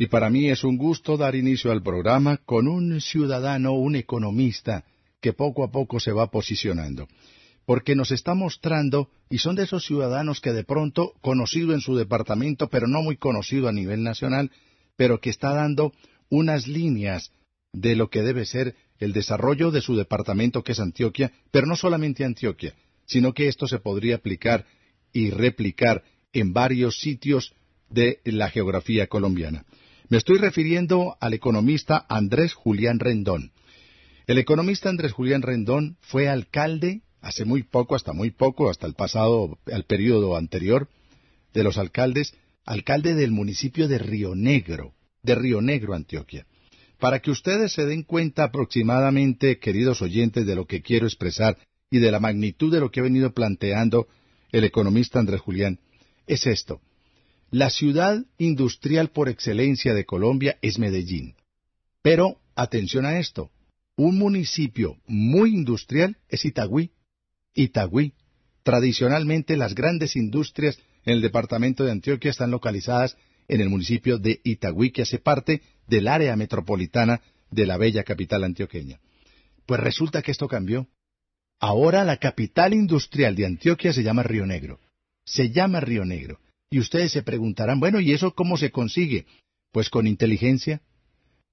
y para mí es un gusto dar inicio al programa con un ciudadano, un economista, que poco a poco se va posicionando. Porque nos está mostrando, y son de esos ciudadanos que de pronto, conocido en su departamento, pero no muy conocido a nivel nacional, pero que está dando unas líneas de lo que debe ser el desarrollo de su departamento, que es Antioquia, pero no solamente Antioquia, sino que esto se podría aplicar y replicar en varios sitios de la geografía colombiana. Me estoy refiriendo al economista Andrés Julián Rendón. El economista Andrés Julián Rendón fue alcalde hace muy poco, hasta muy poco, hasta el pasado, al periodo anterior de los alcaldes, alcalde del municipio de Río Negro, de Río Negro, Antioquia. Para que ustedes se den cuenta aproximadamente, queridos oyentes, de lo que quiero expresar y de la magnitud de lo que ha venido planteando el economista Andrés Julián, es esto. La ciudad industrial por excelencia de Colombia es Medellín. Pero, atención a esto, un municipio muy industrial es Itagüí. Itagüí. Tradicionalmente las grandes industrias en el departamento de Antioquia están localizadas en el municipio de Itagüí, que hace parte del área metropolitana de la bella capital antioqueña. Pues resulta que esto cambió. Ahora la capital industrial de Antioquia se llama Río Negro. Se llama Río Negro. Y ustedes se preguntarán, bueno, ¿y eso cómo se consigue? Pues con inteligencia,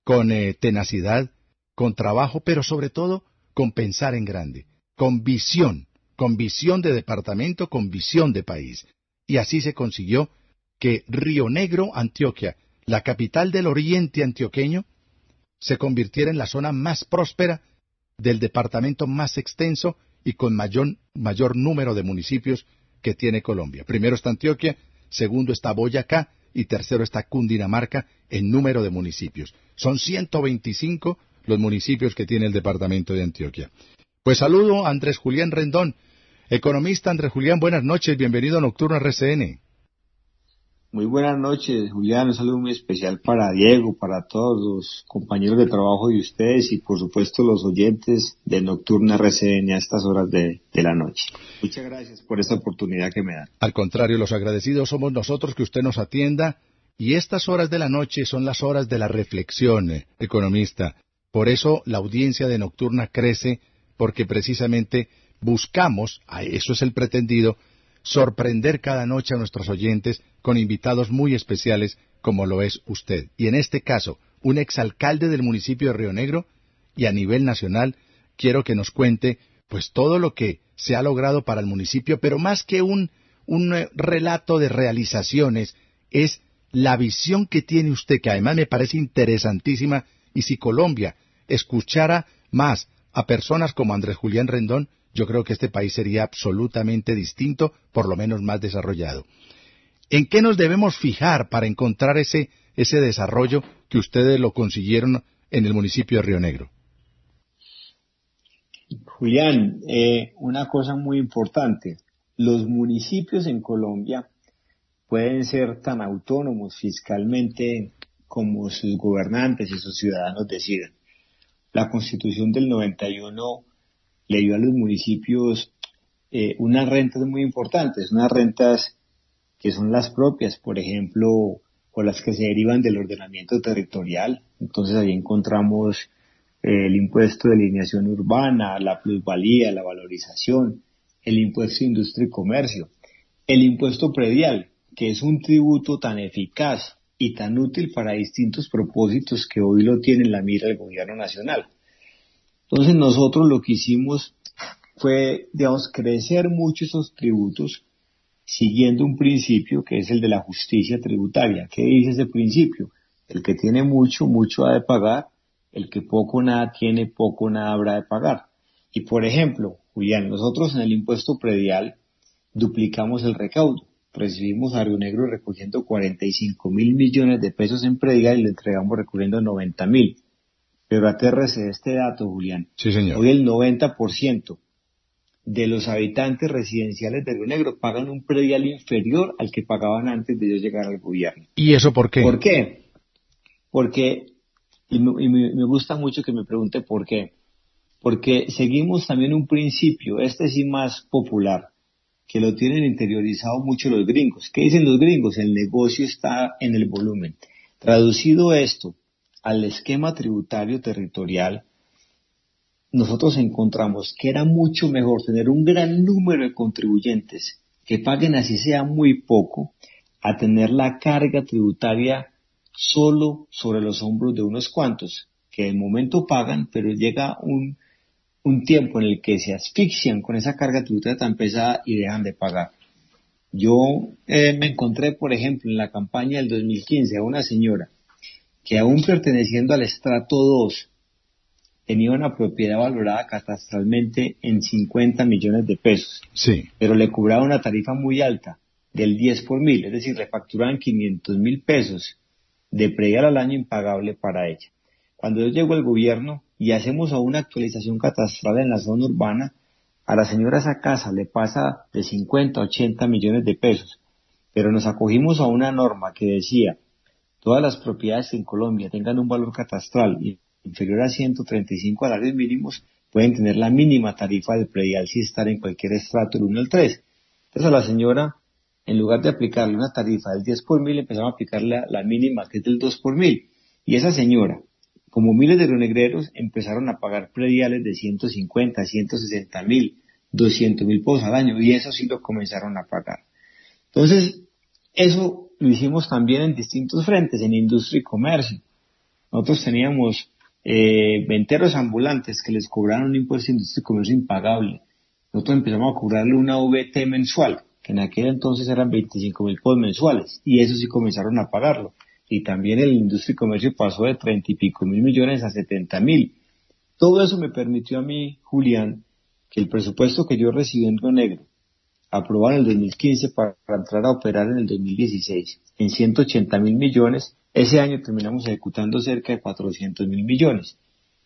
con eh, tenacidad, con trabajo, pero sobre todo con pensar en grande, con visión, con visión de departamento, con visión de país. Y así se consiguió que Río Negro, Antioquia, la capital del oriente antioqueño, se convirtiera en la zona más próspera del departamento más extenso y con mayor, mayor número de municipios que tiene Colombia. Primero está Antioquia, segundo está Boyacá y tercero está Cundinamarca en número de municipios. Son 125 los municipios que tiene el departamento de Antioquia. Pues saludo a Andrés Julián Rendón. Economista Andrés Julián, buenas noches, bienvenido a Nocturno RCN. Muy buenas noches, Julián. Un saludo muy especial para Diego, para todos los compañeros de trabajo de ustedes y por supuesto los oyentes de Nocturna RCN a estas horas de, la noche. Muchas gracias por esta oportunidad que me dan. Al contrario, los agradecidos somos nosotros que usted nos atienda y estas horas de la noche son las horas de la reflexión, eh, economista. Por eso la audiencia de Nocturna crece porque precisamente buscamos, eso es el pretendido, sorprender cada noche a nuestros oyentes con invitados muy especiales como lo es usted. Y en este caso, un exalcalde del municipio de Río Negro y a nivel nacional, quiero que nos cuente pues todo lo que se ha logrado para el municipio, pero más que un, un eh, relato de realizaciones, es la visión que tiene usted, que además me parece interesantísima, y si Colombia escuchara más a personas como Andrés Julián Rendón, yo creo que este país sería absolutamente distinto, por lo menos más desarrollado. ¿En qué nos debemos fijar para encontrar ese, ese desarrollo que ustedes lo consiguieron en el municipio de Río Negro? Julián, eh, una cosa muy importante. Los municipios en Colombia pueden ser tan autónomos fiscalmente como sus gobernantes y sus ciudadanos decidan. La constitución del 91 le dio a los municipios eh, unas rentas muy importantes, unas rentas que son las propias, por ejemplo, o las que se derivan del ordenamiento territorial. Entonces ahí encontramos eh, el impuesto de alineación urbana, la plusvalía, la valorización, el impuesto de industria y comercio, el impuesto predial, que es un tributo tan eficaz y tan útil para distintos propósitos que hoy lo tiene en la mira el gobierno nacional. Entonces nosotros lo que hicimos fue, digamos, crecer mucho esos tributos siguiendo un principio que es el de la justicia tributaria. ¿Qué dice ese principio? El que tiene mucho, mucho ha de pagar, el que poco nada tiene, poco nada habrá de pagar. Y por ejemplo, Julián, nosotros en el impuesto predial duplicamos el recaudo. Recibimos a Río Negro recogiendo 45 mil millones de pesos en predial y lo entregamos recogiendo 90 mil. Pero atérrese este dato, Julián. Sí, señor. Hoy el 90% de los habitantes residenciales de Río Negro pagan un predial inferior al que pagaban antes de ellos llegar al gobierno. ¿Y eso por qué? ¿Por qué? Porque, y me, gusta mucho que me pregunte por qué, porque seguimos también un principio, este sí más popular, que lo tienen interiorizado mucho los gringos. ¿Qué dicen los gringos? El negocio está en el volumen. Traducido esto al esquema tributario territorial, nosotros encontramos que era mucho mejor tener un gran número de contribuyentes que paguen así sea muy poco, a tener la carga tributaria solo sobre los hombros de unos cuantos, que de momento pagan, pero llega un, un tiempo en el que se asfixian con esa carga tributaria tan pesada y dejan de pagar. Yo eh, me encontré, por ejemplo, en la campaña del 2015 a una señora que aún perteneciendo al estrato 2 tenía una propiedad valorada catastralmente en 50 millones de pesos. Sí. Pero le cobraba una tarifa muy alta, del 10 por mil, es decir, le facturaban 500 mil pesos de predial al año impagable para ella. Cuando yo llego al gobierno y hacemos una actualización catastral en la zona urbana, a la señora esa casa le pasa de 50 a 80 millones de pesos, pero nos acogimos a una norma que decía todas las propiedades en Colombia tengan un valor catastral inferior a 135 salarios mínimos pueden tener la mínima tarifa del predial si están en cualquier estrato del 1 al 3. Entonces a la señora, en lugar de aplicarle una tarifa del 10 por mil, empezamos a aplicarle la, mínima que es del 2 por mil. Y esa señora, como miles de rionegreros, empezaron a pagar prediales de 150, 160 mil, 200 mil pesos al año y eso sí lo comenzaron a pagar. Entonces, eso lo hicimos también en distintos frentes, en industria y comercio. Nosotros teníamos eh, venteros ambulantes que les cobraron un impuesto de industria y comercio impagable. Nosotros empezamos a cobrarle una VT mensual, que en aquel entonces eran 25 mil pesos mensuales, y eso sí comenzaron a pagarlo. Y también el industria y comercio pasó de 30 y pico mil millones a 70 mil. Todo eso me permitió a mí, Julián, que el presupuesto que yo recibí en Río Negro, aprobado en el 2015 para entrar a operar en el 2016, en 180 mil millones, ese año terminamos ejecutando cerca de 400 mil millones,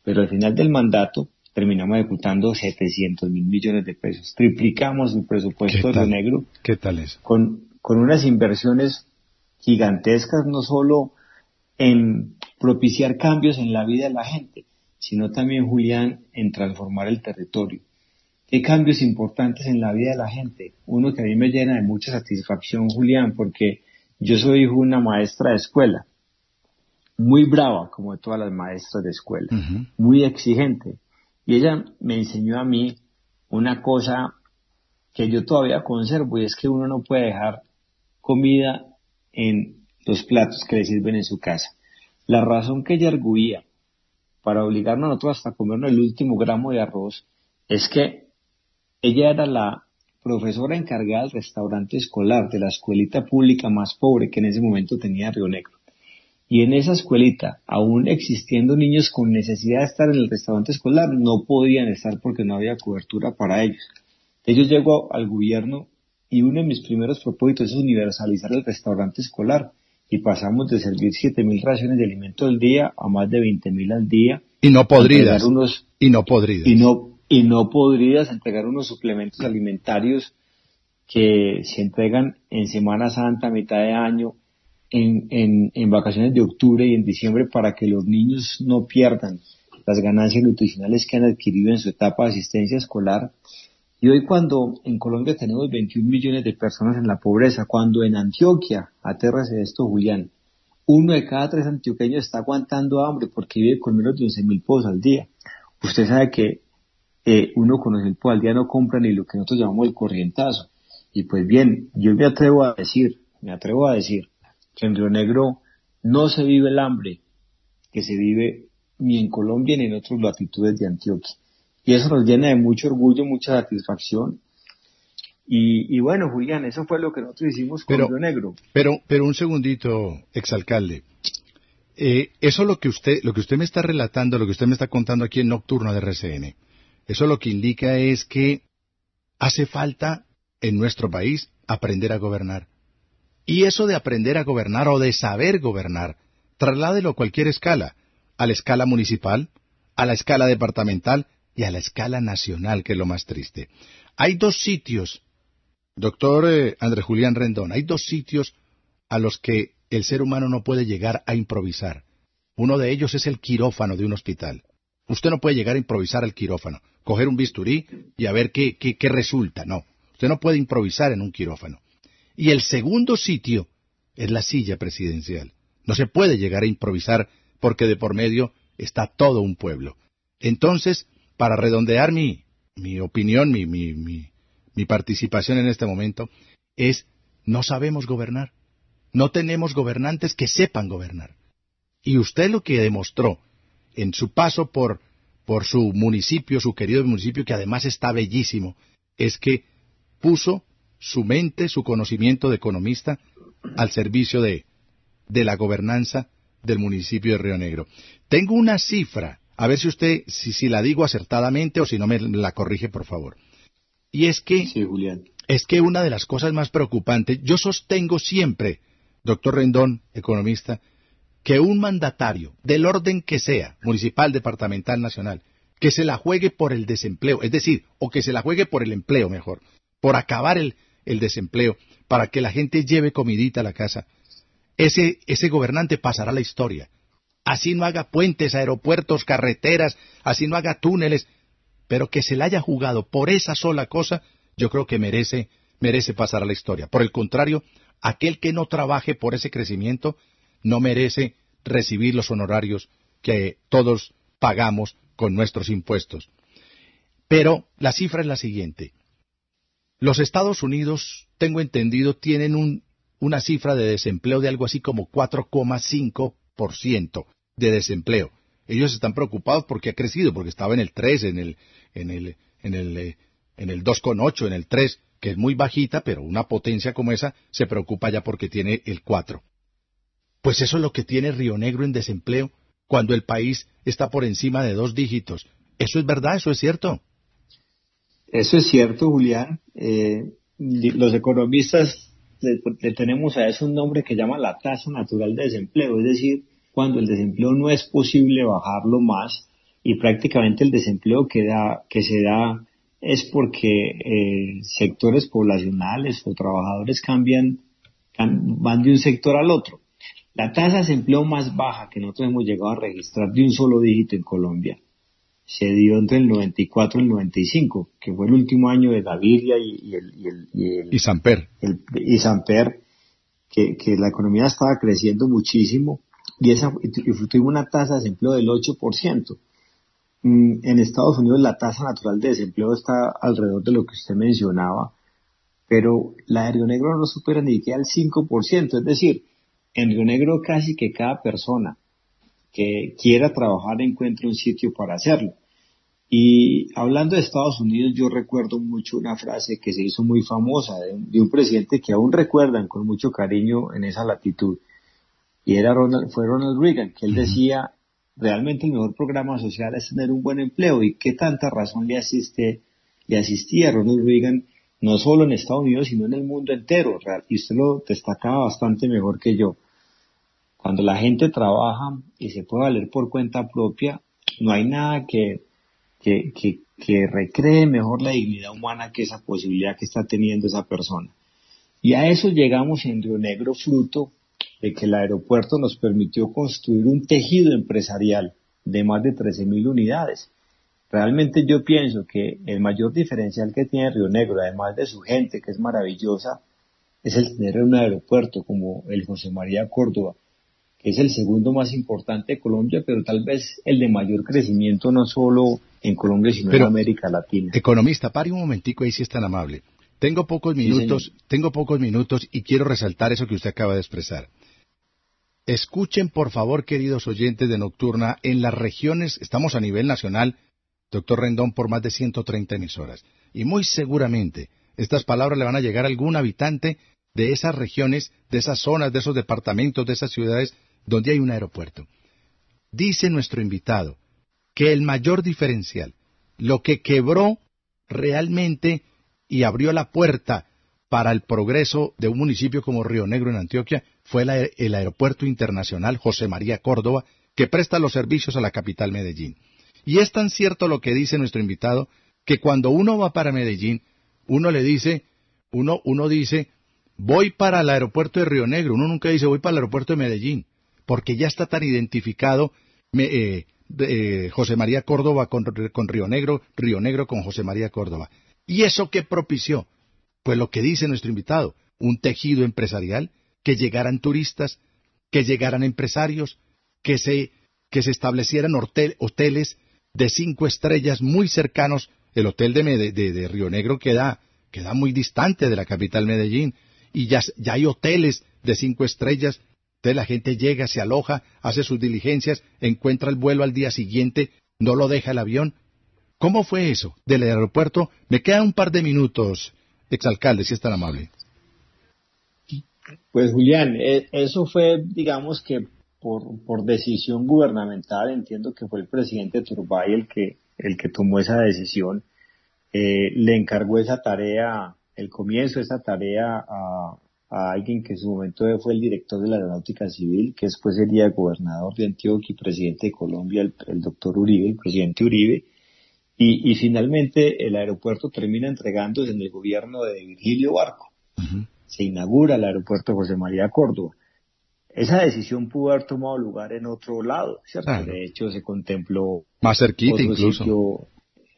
pero al final del mandato terminamos ejecutando 700 mil millones de pesos. Triplicamos el presupuesto de Negro. ¿Qué tal es? Con, con unas inversiones gigantescas, no solo en propiciar cambios en la vida de la gente, sino también, Julián, en transformar el territorio. ¿Qué cambios importantes en la vida de la gente? Uno que a mí me llena de mucha satisfacción, Julián, porque yo soy hijo de una maestra de escuela muy brava, como todas las maestras de escuela, muy exigente. Y ella me enseñó a mí una cosa que yo todavía conservo y es que uno no puede dejar comida en los platos que le sirven en su casa. La razón que ella arguía para obligarnos a nosotros hasta comernos el último gramo de arroz es que ella era la profesora encargada del restaurante escolar de la escuelita pública más pobre que en ese momento tenía Río Negro. Y en esa escuelita, aún existiendo niños con necesidad de estar en el restaurante escolar, no podían estar porque no había cobertura para ellos. Ellos llegó al gobierno y uno de mis primeros propósitos es universalizar el restaurante escolar y pasamos de servir 7.000 raciones de alimento al día a más de 20.000 al día. Y no podridas. y no podridas. Y no, y no podridas, entregar unos suplementos alimentarios que se entregan en Semana Santa, mitad de año, en, en, vacaciones de octubre y en diciembre para que los niños no pierdan las ganancias nutricionales que han adquirido en su etapa de asistencia escolar. Y hoy cuando en Colombia tenemos 21 millones de personas en la pobreza, cuando en Antioquia, atérrase esto Julián, uno de cada tres antioqueños está aguantando hambre porque vive con menos de 11 mil pesos al día. Usted sabe que eh, uno con 11 mil pesos al día no compra ni lo que nosotros llamamos el corrientazo. Y pues bien, yo me atrevo a decir, me atrevo a decir que en Río Negro no se vive el hambre que se vive ni en Colombia ni en otras latitudes de Antioquia. Y eso nos llena de mucho orgullo, mucha satisfacción. Y, bueno, Julián, eso fue lo que nosotros hicimos con Río Negro. Pero, pero un segundito, exalcalde. Eh, eso lo que usted, lo que usted me está relatando, lo que usted me está contando aquí en Nocturno de RCN, eso lo que indica es que hace falta en nuestro país aprender a gobernar. Y eso de aprender a gobernar o de saber gobernar, trasládelo a cualquier escala, a la escala municipal, a la escala departamental y a la escala nacional, que es lo más triste. Hay dos sitios, doctor eh, André Julián Rendón, hay dos sitios a los que el ser humano no puede llegar a improvisar. Uno de ellos es el quirófano de un hospital. Usted no puede llegar a improvisar al quirófano, coger un bisturí y a ver qué, qué, resulta. No, usted no puede improvisar en un quirófano. Y el segundo sitio es la silla presidencial. No se puede llegar a improvisar porque de por medio está todo un pueblo. Entonces, para redondear mi, mi opinión, mi, mi, mi participación en este momento, es no sabemos gobernar. No tenemos gobernantes que sepan gobernar. Y usted lo que demostró en su paso por, por su municipio, su querido municipio, que además está bellísimo, es que puso su mente, su conocimiento de economista al servicio de, de la gobernanza del municipio de Río Negro. Tengo una cifra, a ver si usted, si, si la digo acertadamente o si no me la corrige, por favor. Y es que, sí, Julián. es que una de las cosas más preocupantes, yo sostengo siempre, doctor Rendón, economista, que un mandatario, del orden que sea, municipal, departamental, nacional, que se la juegue por el desempleo, es decir, o que se la juegue por el empleo mejor, por acabar el, el desempleo, para que la gente lleve comidita a la casa, ese, ese gobernante pasará la historia. Así no haga puentes, aeropuertos, carreteras, así no haga túneles, pero que se la haya jugado por esa sola cosa, yo creo que merece, merece pasar a la historia. Por el contrario, aquel que no trabaje por ese crecimiento no merece recibir los honorarios que todos pagamos con nuestros impuestos. Pero la cifra es la siguiente. Los Estados Unidos, tengo entendido, tienen un, una cifra de desempleo de algo así como 4,5% de desempleo. Ellos están preocupados porque ha crecido, porque estaba en el 3, en el, en el, en el, eh, en el 2,8, en el 3, que es muy bajita, pero una potencia como esa se preocupa ya porque tiene el 4. Pues eso es lo que tiene Río Negro en desempleo cuando el país está por encima de dos dígitos. ¿Eso es verdad? ¿Eso es cierto? Eso es cierto, Julián. Eh, los economistas le, tenemos a eso un nombre que llama la tasa natural de desempleo, es decir, cuando el desempleo no es posible bajarlo más y prácticamente el desempleo que, da, que se da es porque eh, sectores poblacionales o trabajadores cambian, van de un sector al otro. La tasa de desempleo más baja que nosotros hemos llegado a registrar de un solo dígito en Colombia se dio entre el 94 y el 95, que fue el último año de Gaviria y, y, el, y, el, y, el, y Samper. y Samper, que, que, la economía estaba creciendo muchísimo y, esa, y tuvimos una tasa de desempleo del 8%. Mm, en Estados Unidos la tasa natural de desempleo está alrededor de lo que usted mencionaba, pero la de Río Negro no supera ni siquiera el 5%, es decir, en Río Negro casi que cada persona que quiera trabajar encuentre un sitio para hacerlo. Y hablando de Estados Unidos, yo recuerdo mucho una frase que se hizo muy famosa de un, presidente que aún recuerdan con mucho cariño en esa latitud. Y era Ronald, fue Ronald Reagan, que él decía, realmente el mejor programa social es tener un buen empleo. ¿Y qué tanta razón le asiste, le asistía a Ronald Reagan, no solo en Estados Unidos, sino en el mundo entero? Y usted lo destacaba bastante mejor que yo. Cuando la gente trabaja y se puede valer por cuenta propia, no hay nada que que, que, recree mejor la dignidad humana que esa posibilidad que está teniendo esa persona. Y a eso llegamos en Río Negro fruto de que el aeropuerto nos permitió construir un tejido empresarial de más de 13.000 unidades. Realmente yo pienso que el mayor diferencial que tiene Río Negro, además de su gente, que es maravillosa, es el tener un aeropuerto como el José María Córdoba, que es el segundo más importante de Colombia, pero tal vez el de mayor crecimiento no solo en Colombia, sino en América Latina. Economista, pare un momentico ahí si es tan amable. Tengo pocos minutos, tengo pocos minutos y quiero resaltar eso que usted acaba de expresar. Escuchen, por favor, queridos oyentes de Nocturna, en las regiones, estamos a nivel nacional, doctor Rendón, por más de 130 emisoras. Y muy seguramente estas palabras le van a llegar a algún habitante de esas regiones, de esas zonas, de esos departamentos, de esas ciudades donde hay un aeropuerto. Dice nuestro invitado que el mayor diferencial, lo que quebró realmente y abrió la puerta para el progreso de un municipio como Río Negro en Antioquia fue el aeropuerto internacional José María Córdoba, que presta los servicios a la capital Medellín. Y es tan cierto lo que dice nuestro invitado, que cuando uno va para Medellín, uno le dice, uno, uno dice, voy para el aeropuerto de Río Negro, uno nunca dice voy para el aeropuerto de Medellín, porque ya está tan identificado eh, eh, José María Córdoba con, Río Negro, Río Negro con José María Córdoba. ¿Y eso qué propició? Pues lo que dice nuestro invitado, un tejido empresarial, que llegaran turistas, que llegaran empresarios, que se, que se establecieran hoteles de cinco estrellas muy cercanos. El hotel de, de, Río Negro queda, queda muy distante de la capital Medellín y ya, ya hay hoteles de cinco estrellas. Entonces la gente llega, se aloja, hace sus diligencias, encuentra el vuelo al día siguiente, no lo deja el avión. ¿Cómo fue eso? Del aeropuerto, me queda un par de minutos, exalcalde, si es tan amable. Pues Julián, e, eso fue, digamos que por, decisión gubernamental, entiendo que fue el presidente Turbay el que, el que tomó esa decisión, eh, le encargó esa tarea, el comienzo de esa tarea a, alguien que en su momento fue el director de la aeronáutica civil, que después sería gobernador de Antioquia y presidente de Colombia, el, doctor Uribe, el presidente Uribe, y, finalmente el aeropuerto termina entregándose en el gobierno de Virgilio Barco. Se inaugura el aeropuerto José María Córdoba. Esa decisión pudo haber tomado lugar en otro lado, ¿cierto? De hecho, se contempló más cerquita incluso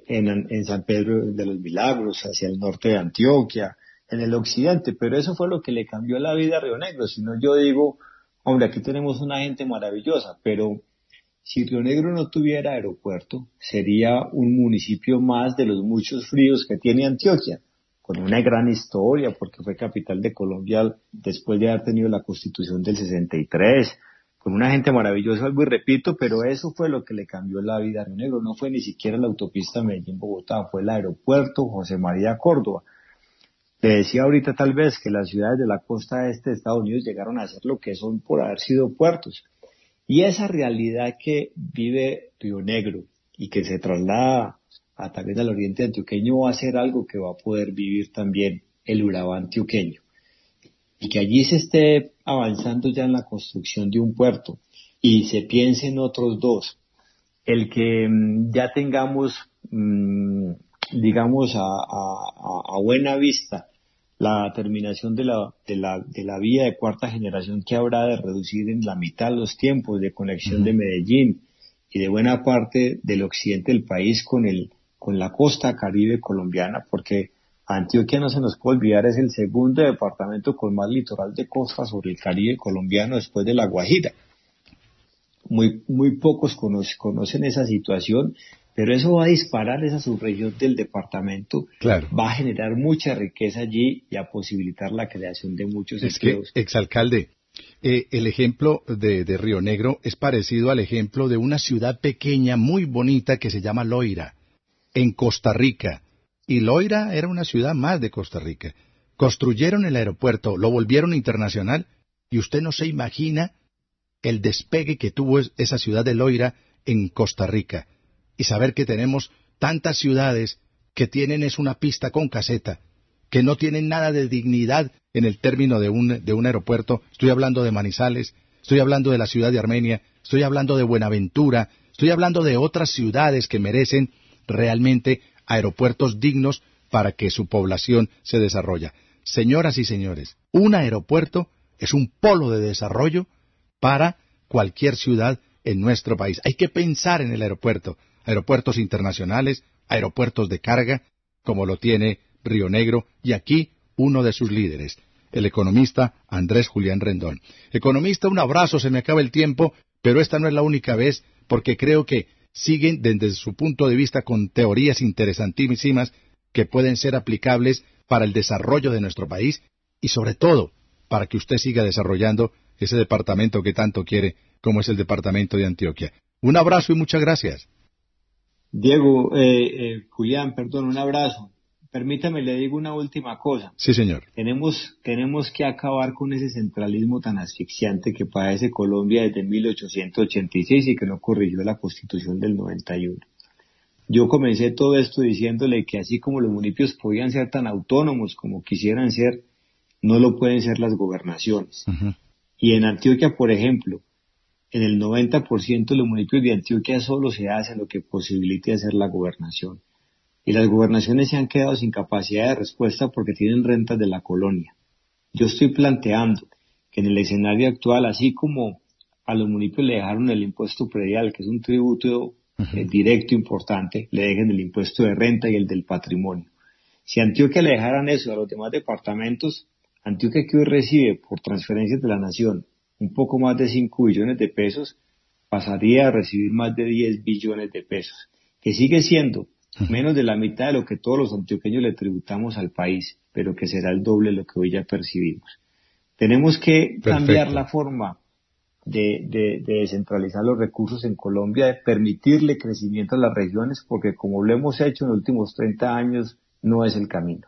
en, en San Pedro de los Milagros, hacia el norte de Antioquia, en el occidente, pero eso fue lo que le cambió la vida a Río Negro. Si no, yo digo, hombre, aquí tenemos una gente maravillosa, pero si Río Negro no tuviera aeropuerto, sería un municipio más de los muchos fríos que tiene Antioquia con una gran historia, porque fue capital de Colombia después de haber tenido la constitución del 63, con una gente maravillosa, algo y repito, pero eso fue lo que le cambió la vida a Río Negro, no fue ni siquiera la autopista Medellín-Bogotá, fue el aeropuerto José María Córdoba. Le decía ahorita tal vez que las ciudades de la costa este de Estados Unidos llegaron a ser lo que son por haber sido puertos. Y esa realidad que vive Río Negro y que se traslada a través del oriente antioqueño va a ser algo que va a poder vivir también el Urabá antioqueño. Y que allí se esté avanzando ya en la construcción de un puerto y se piense en otros dos. El que mm, ya tengamos, mm, digamos, a, buena vista la terminación de la, de, la, de la vía de cuarta generación que habrá de reducir en la mitad los tiempos de conexión de Medellín y de buena parte del occidente del país con el, con la costa caribe colombiana, porque Antioquia no se nos puede olvidar es el segundo departamento con más litoral de costa sobre el Caribe colombiano después de La Guajira. Muy, muy pocos conocen, esa situación, pero eso va a disparar esa subregión del departamento, claro. va a generar mucha riqueza allí y a posibilitar la creación de muchos es Que, exalcalde, eh, el ejemplo de, de Río Negro es parecido al ejemplo de una ciudad pequeña muy bonita que se llama Loira en Costa Rica, y Loira era una ciudad más de Costa Rica. Construyeron el aeropuerto, lo volvieron internacional, y usted no se imagina el despegue que tuvo esa ciudad de Loira en Costa Rica. Y saber que tenemos tantas ciudades que tienen es una pista con caseta, que no tienen nada de dignidad en el término de un, de un aeropuerto. Estoy hablando de Manizales, estoy hablando de la ciudad de Armenia, estoy hablando de Buenaventura, estoy hablando de otras ciudades que merecen realmente aeropuertos dignos para que su población se desarrolle. Señoras y señores, un aeropuerto es un polo de desarrollo para cualquier ciudad en nuestro país. Hay que pensar en el aeropuerto, aeropuertos internacionales, aeropuertos de carga, como lo tiene Río Negro, y aquí uno de sus líderes, el economista Andrés Julián Rendón. Economista, un abrazo, se me acaba el tiempo, pero esta no es la única vez, porque creo que siguen desde su punto de vista con teorías interesantísimas que pueden ser aplicables para el desarrollo de nuestro país y sobre todo para que usted siga desarrollando ese departamento que tanto quiere como es el departamento de Antioquia. Un abrazo y muchas gracias. Diego, eh, eh, Julián, perdón, un abrazo. Permítame, le digo una última cosa. Sí, señor. Tenemos, tenemos que acabar con ese centralismo tan asfixiante que padece Colombia desde 1886 y que no corrigió la Constitución del 91. Yo comencé todo esto diciéndole que así como los municipios podían ser tan autónomos como quisieran ser, no lo pueden ser las gobernaciones. Y en Antioquia, por ejemplo, en el 90% de los municipios de Antioquia solo se hace lo que posibilite hacer la gobernación y las gobernaciones se han quedado sin capacidad de respuesta porque tienen rentas de la colonia. Yo estoy planteando que en el escenario actual, así como a los municipios le dejaron el impuesto predial, que es un tributo eh, directo importante, le dejen el impuesto de renta y el del patrimonio. Si Antioquia le dejaran eso a los demás departamentos, Antioquia que hoy recibe por transferencias de la nación un poco más de 5 billones de pesos, pasaría a recibir más de 10 billones de pesos, que sigue siendo menos de la mitad de lo que todos los antioqueños le tributamos al país, pero que será el doble de lo que hoy ya percibimos. Tenemos que cambiar la forma de, de, descentralizar los recursos en Colombia, de permitirle crecimiento a las regiones, porque como lo hemos hecho en los últimos 30 años, no es el camino.